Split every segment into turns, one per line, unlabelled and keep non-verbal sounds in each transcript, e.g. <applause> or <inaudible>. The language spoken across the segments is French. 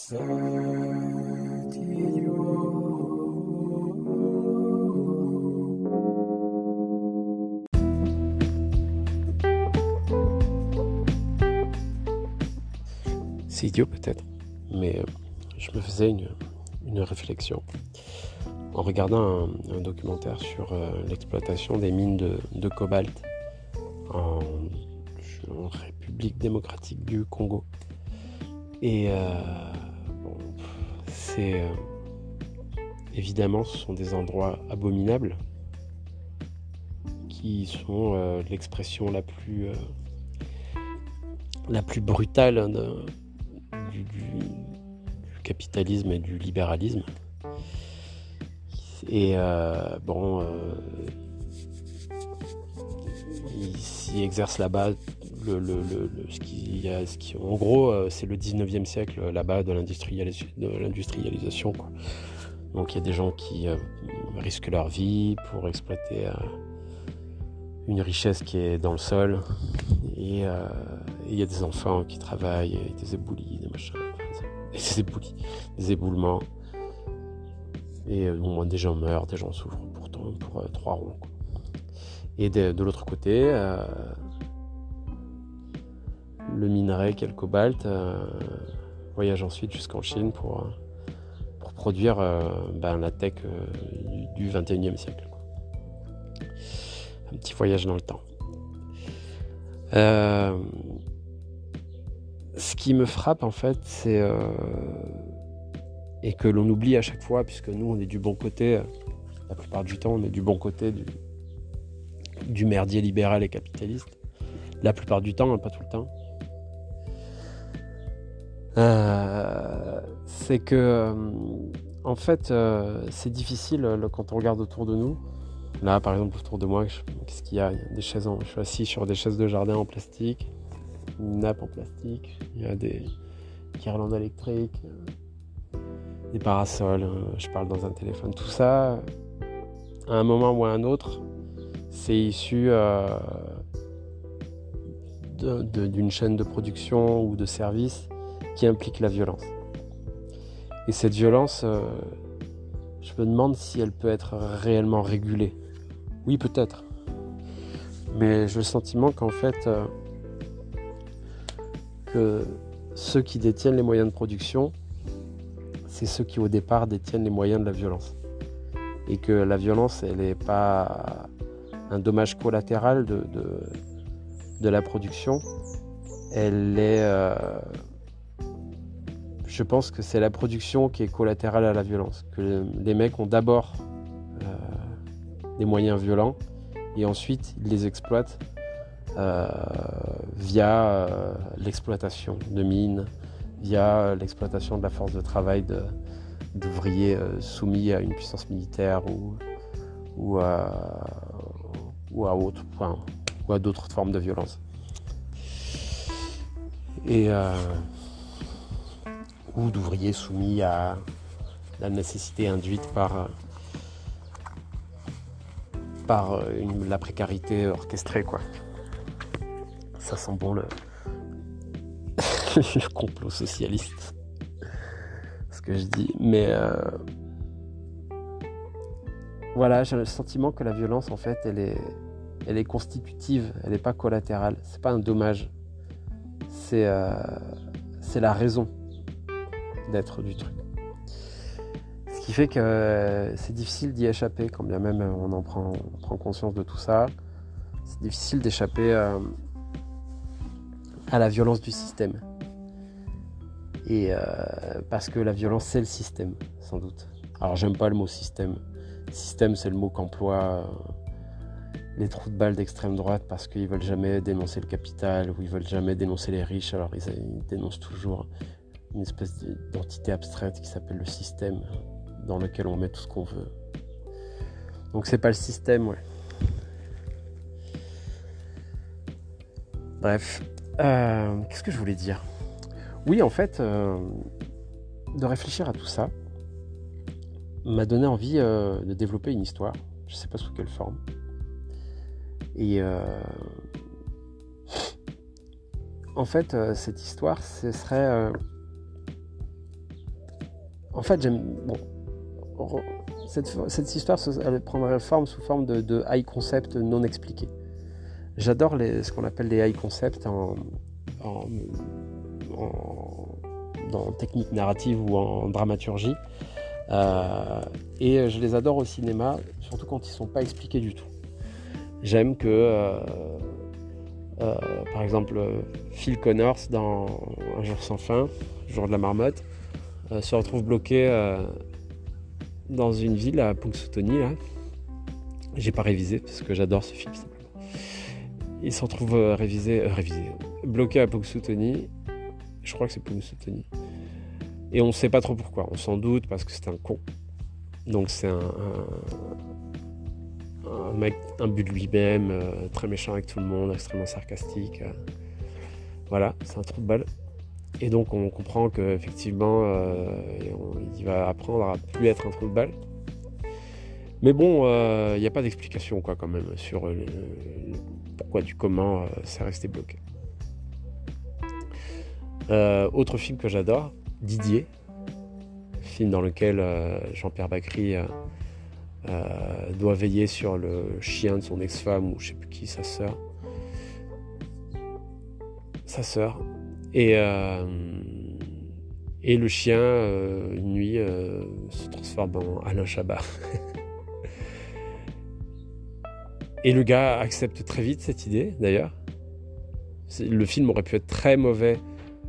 C'est idiot peut-être, mais euh, je me faisais une, réflexion en regardant un, documentaire sur euh, l'exploitation des mines de, cobalt en, République démocratique du Congo. Euh, c'est évidemment ce sont des endroits abominables qui sont l'expression la plus la plus brutale de, du, capitalisme et du libéralisme. Et euh, bon, euh, il s'y exerce là-bas en gros, euh, c'est le 19e siècle là-bas de l'industrialisation. Donc il y a des gens qui risquent leur vie pour exploiter une richesse qui est dans le sol. Et il y a des enfants qui travaillent, des éboulis, des machins, des éboulis, des éboulements. Et moins des gens meurent, des gens souffrent pourtant pour euh, trois ronds. Et de, l'autre côté, euh, le minerai qui est le cobalt euh, voyage ensuite jusqu'en Chine pour, pour produire ben, la tech du, 21e siècle. Un petit voyage dans le temps ce qui me frappe en fait, c'est euh, et que l'on oublie à chaque fois, puisque nous on est du bon côté, euh, la plupart du temps on est du bon côté du, merdier libéral et capitaliste. La plupart du temps, hein, pas tout le temps. Euh, c'est que en fait c'est difficile quand on regarde autour de nous. Là par exemple autour de moi, qu'est-ce qu'il y a? Il y a des chaises je suis assis sur des chaises de jardin en plastique une nappe en plastique, il y a des guirlandes électriques, euh, des parasols, euh, je parle dans un téléphone. Tout ça, à un moment ou à un autre, c'est issu euh, d'une chaîne de production ou de service qui implique la violence. Et cette violence, je me demande si elle peut être réellement régulée. Oui, peut-être. Mais j'ai le sentiment qu'en fait, que ceux qui détiennent les moyens de production, c'est ceux qui au départ détiennent les moyens de la violence. Et que la violence, elle n'est pas un dommage collatéral de, de, la production. Elle est... Euh, je pense que c'est la production qui est collatérale à la violence. Que les mecs ont d'abord euh, des moyens violents et ensuite ils les exploitent euh, via euh, l'exploitation de mines, via l'exploitation de la force de travail d'ouvriers euh, soumis à une puissance militaire ou, à, ou à d'autres formes de violence. Et, ou d'ouvriers soumis à la nécessité induite par, par la précarité orchestrée. Quoi ça sent bon <laughs> le, complot socialiste. Ce que je dis. Mais euh, voilà, j'ai le sentiment que la violence, en fait, elle est, constitutive, elle n'est pas collatérale. C'est pas un dommage. C'est euh, c'est la raison d'être du truc. Ce qui fait que euh, c'est difficile d'y échapper, quand bien même on en prend, on prend conscience de tout ça. C'est difficile d'échapper à la violence du système. Et euh, parce que la violence, c'est le système, sans doute. Alors, j'aime pas le mot système. Système, c'est le mot qu'emploient euh, les trous de balles d'extrême droite parce qu'ils veulent jamais dénoncer le capital ou ils veulent jamais dénoncer les riches. Alors, ils, dénoncent toujours une espèce d'entité abstraite qui s'appelle le système, dans lequel on met tout ce qu'on veut. Donc, c'est pas le système, ouais. Bref, euh, qu'est-ce que je voulais dire? Oui, en fait, euh, de réfléchir à tout ça m'a donné envie euh, de développer une histoire. Je sais pas sous quelle forme. Et en fait, cette histoire, ce serait en fait, j'aime. Bon, cette, cette, histoire, elle prendrait forme sous forme de, high concept non expliqué. J'adore ce qu'on appelle les high concepts en, technique narrative ou en dramaturgie. Euh, et je les adore au cinéma, surtout quand ils ne sont pas expliqués du tout. J'aime que, euh, euh, par exemple, Phil Connors dans Un jour sans fin, Jour de la marmotte, se retrouve bloqué dans une ville à Punxsutawney. Là. J'ai pas révisé parce que j'adore ce film Il se retrouve révisé, révisé, bloqué à Punxsutawney. Je crois que c'est Punxsutawney. Et on ne sait pas trop pourquoi. On s'en doute parce que c'est un con. Donc c'est un, mec un but de lui-même, euh, très méchant avec tout le monde, extrêmement sarcastique. Euh. voilà, c'est un trou de balle. Et donc on comprend qu'effectivement, euh, il va apprendre à plus être un trou de balle. Mais bon, il n'y a pas d'explication quoi quand même sur le, pourquoi du comment c'est resté bloqué. autre film que j'adore, Didier, film dans lequel euh, Jean-Pierre Bacry euh, euh, doit veiller sur le chien de son ex-femme ou je sais plus qui, sa sœur. Sa sœur. Et, et le chien, une nuit, se transforme en Alain Chabat. <laughs> et le gars accepte très vite cette idée, d'ailleurs. Le film aurait pu être très mauvais.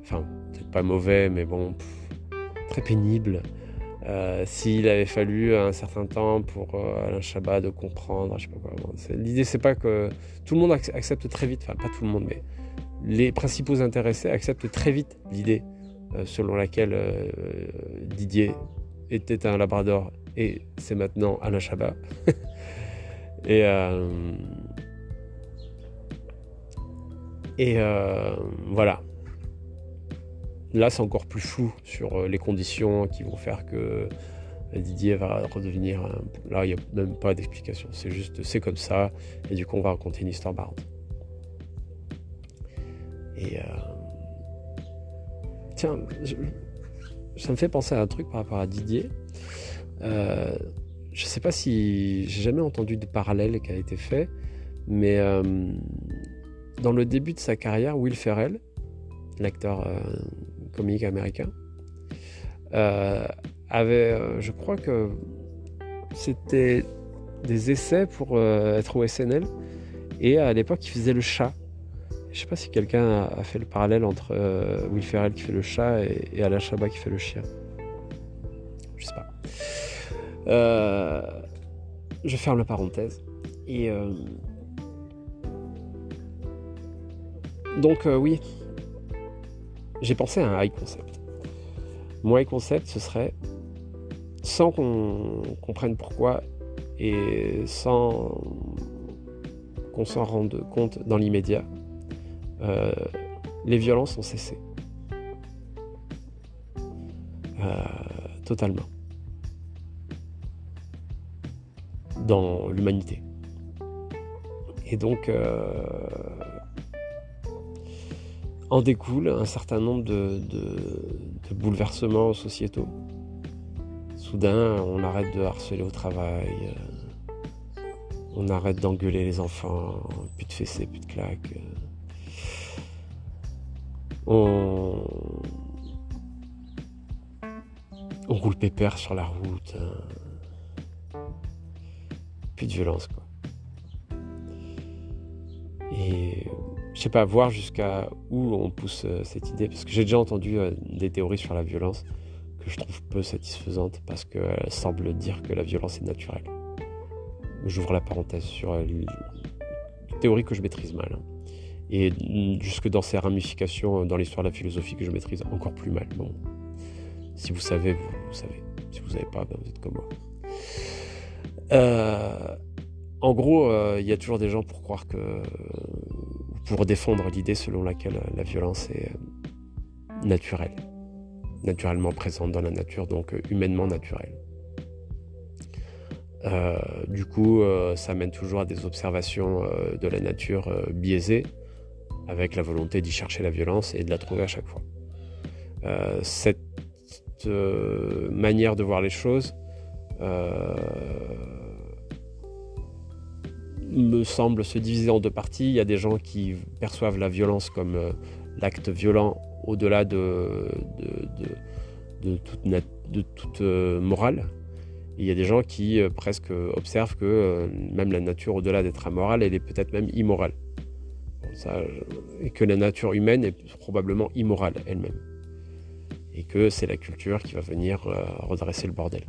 Enfin, pas mauvais, mais bon, très pénible. Euh, s'il avait fallu un certain temps pour euh, Alain Chabat de comprendre, je sais pas quoi. L'idée, c'est pas que tout le monde accepte très vite, enfin pas tout le monde, mais les principaux intéressés acceptent très vite l'idée euh, selon laquelle Didier était un labrador et c'est maintenant Alain <laughs> et et voilà. Là, c'est encore plus flou sur euh, les conditions qui vont faire que Didier va redevenir. Là, il n'y a même pas d'explication. C'est juste, c'est comme ça. Et du coup, on va raconter une histoire. Et. Euh, tiens, ça me fait penser à un truc par rapport à Didier. Euh, je ne sais pas si. J'ai jamais entendu de parallèle qui a été fait. Mais dans le début de sa carrière, Will Ferrell, l'acteur comique américain, euh, avait, euh, je crois que c'était des essais pour euh, être au SNL, et à l'époque il faisait le chat. Je sais pas si quelqu'un a, fait le parallèle entre Will Ferrell qui fait le chat et, Alain Chabat qui fait le chien. Je sais pas. je ferme la parenthèse. Et donc oui, j'ai pensé à un high concept. Mon high concept, ce serait, sans qu'on comprenne pourquoi et sans qu'on s'en rende compte dans l'immédiat, euh, les violences ont cessé. Euh, totalement. Dans l'humanité. Et donc, euh, en découle un certain nombre de, bouleversements sociétaux. Soudain, on arrête de harceler au travail, on arrête d'engueuler les enfants, plus de fessées, plus de claques. On, on roule pépère sur la route. Hein. Plus de violence, quoi. Et je sais pas, voir jusqu'à où on pousse euh, cette idée, parce que j'ai déjà entendu euh, des théories sur la violence que je trouve peu satisfaisantes, parce qu'elles semblent dire que la violence est naturelle. J'ouvre la parenthèse sur euh, une théorie que je maîtrise mal. Hein. Et jusque dans ses ramifications dans l'histoire de la philosophie que je maîtrise encore plus mal. Bon, si vous savez, vous, savez. Si vous savez pas, ben vous êtes comme moi. en gros, il y a toujours des gens pour croire que pour défendre l'idée selon laquelle la violence est euh, naturelle, naturellement présente dans la nature, donc euh, humainement naturelle. Euh, du coup, ça mène toujours à des observations de la nature biaisées, avec la volonté d'y chercher la violence et de la trouver à chaque fois. cette cette manière de voir les choses me semble se diviser en deux parties. Il y a des gens qui perçoivent la violence comme l'acte violent au-delà de toute morale. il y a des gens qui presque observent que même la nature, au-delà d'être amorale, elle est peut-être même immorale et que la nature humaine est probablement immorale elle-même. Et que c'est la culture qui va venir euh, redresser le bordel.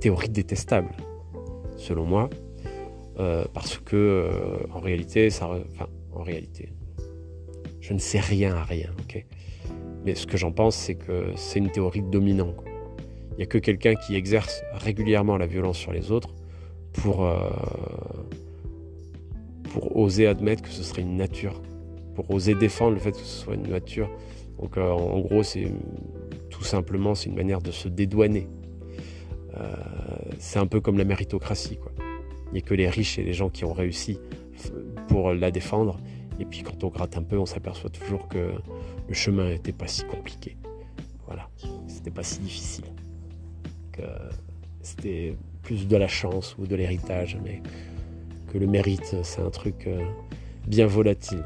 Théorie détestable, selon moi, euh, parce que euh, en réalité, ça, enfin, en réalité, je ne sais rien à rien, ok? Mais ce que j'en pense, c'est que c'est une théorie dominante. Il n'y a que quelqu'un qui exerce régulièrement la violence sur les autres pour pour oser admettre que ce serait une nature, pour oser défendre le fait que ce soit une nature. Donc euh, en gros, c'est tout simplement c'est une manière de se dédouaner. Euh, c'est un peu comme la méritocratie, quoi. Il n'y a que les riches et les gens qui ont réussi pour la défendre. Et puis quand on gratte un peu, on s'aperçoit toujours que le chemin n'était pas si compliqué. Voilà, c'était pas si difficile. Que c'était plus de la chance ou de l'héritage, mais le mérite, c'est un truc euh, bien volatile.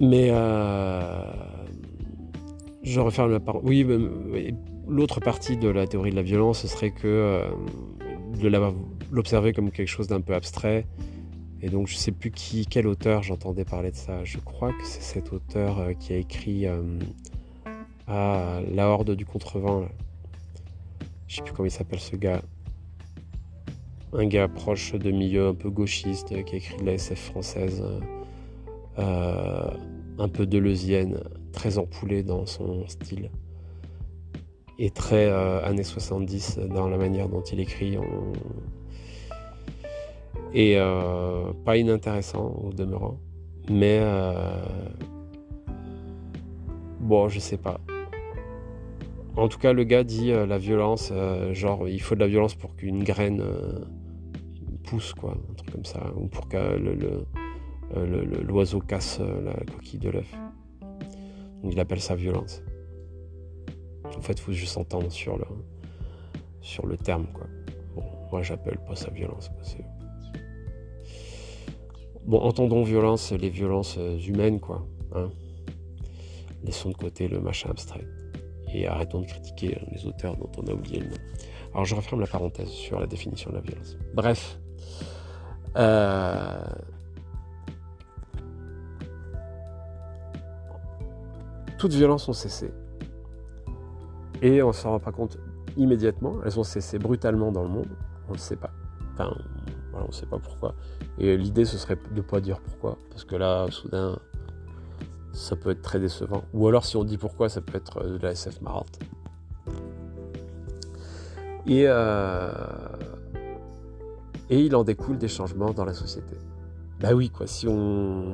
Mais euh, je referme la parole. Oui, l'autre partie de la théorie de la violence, ce serait que euh, de l'observer comme quelque chose d'un peu abstrait. Et donc, je sais plus qui, quel auteur j'entendais parler de ça. Je crois que c'est cet auteur qui a écrit à La Horde du Contrevent. Je sais plus comment il s'appelle ce gars un gars proche de milieu un peu gauchiste qui a écrit de la SF française, euh, un peu deleuzienne, très empoulé dans son style et très euh, années 70 dans la manière dont il écrit. Et euh, pas inintéressant au demeurant, mais bon, je sais pas. En tout cas, le gars dit la violence, genre il faut de la violence pour qu'une graine pousse, quoi, un truc comme ça, ou pour que euh, l'oiseau casse euh, la coquille de l'œuf. Donc il appelle ça violence. En fait, il faut juste s'entendre sur le, sur le terme, quoi. Bon, moi j'appelle pas ça violence. bon, entendons violence, les violences euh, humaines, quoi. Hein. Laissons de côté le machin abstrait. Et arrêtons de critiquer les auteurs dont on a oublié le nom. Alors je referme la parenthèse sur la définition de la violence. Bref, euh, toutes violences ont cessé. Et on ne s'en rend pas compte immédiatement. Elles ont cessé brutalement dans le monde. On ne sait pas. Enfin, on ne sait pas pourquoi. Et l'idée, ce serait de ne pas dire pourquoi. Parce que là, soudain, ça peut être très décevant. Ou alors, si on dit pourquoi, ça peut être de la SF marrante. Et euh, et il en découle des changements dans la société. Bah oui, quoi, si on.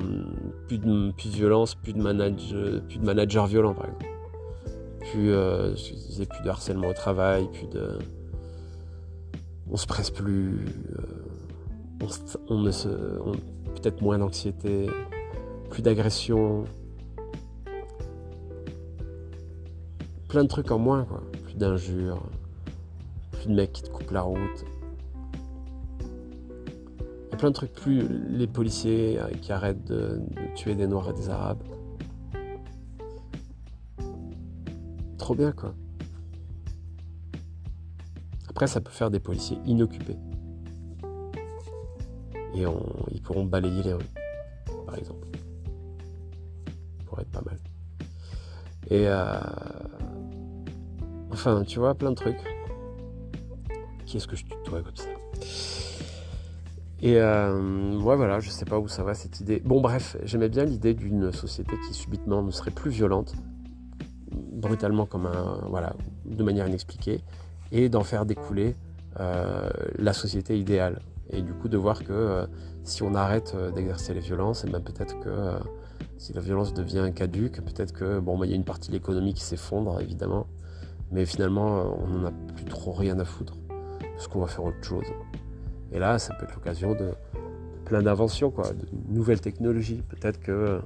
Plus de, plus de violence, plus de, manage, plus de managers violents, par exemple. Plus, euh, plus de harcèlement au travail, plus de. On se presse plus. Euh, on, ne se. Peut-être moins d'anxiété, plus d'agression. Plein de trucs en moins, quoi. Plus d'injures, plus de mecs qui te coupent la route y a plein de trucs plus. Les policiers euh, qui arrêtent de, tuer des Noirs et des Arabes. Trop bien, quoi. Après, ça peut faire des policiers inoccupés. Et ils pourront balayer les rues, par exemple. Pourrait être pas mal. Et. Euh, enfin, tu vois, plein de trucs. Qui est-ce que je tutoie comme ça? Et euh, ouais, voilà, je sais pas où ça va cette idée. Bon, bref, j'aimais bien l'idée d'une société qui subitement ne serait plus violente, brutalement comme un. Voilà, de manière inexpliquée, et d'en faire découler euh, la société idéale. Et du coup, de voir que euh, si on arrête d'exercer les violences, et ben peut-être que si la violence devient caduque, peut-être que, bon, bah, il y a une partie de l'économie qui s'effondre, évidemment, mais finalement, on n'en a plus trop rien à foutre, parce qu'on va faire autre chose. Et là, ça peut être l'occasion de, plein d'inventions, quoi, de nouvelles technologies. Peut-être que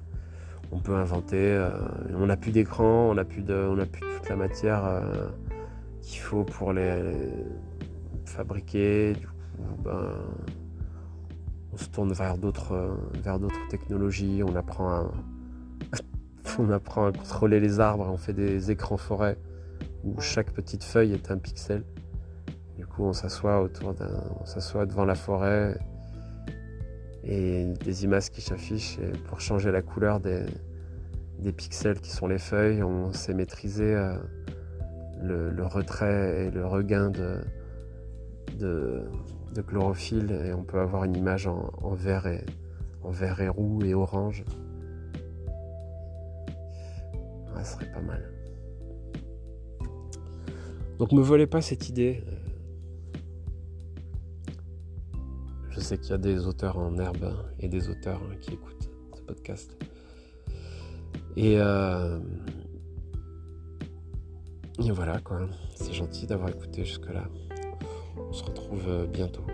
on peut inventer. on n'a plus d'écran, on n'a plus, de, toute la matière qu'il faut pour les, fabriquer. Ben, on se tourne vers d'autres, vers d'autres technologies. On apprend à, <laughs> on apprend à contrôler les arbres. On fait des écrans forêts où chaque petite feuille est un pixel. Du coup, on s'assoit autour d'un, on s'assoit devant la forêt et des images qui s'affichent. Et pour changer la couleur des, pixels qui sont les feuilles, on sait maîtriser euh, le, retrait et le regain de, chlorophylle et on peut avoir une image en, vert et en vert et roux et orange. ça serait pas mal. Donc me volez pas cette idée. Je sais qu'il y a des auteurs en herbe et des auteurs qui écoutent ce podcast. Et, euh, et voilà quoi. C'est gentil d'avoir écouté jusque-là. On se retrouve bientôt.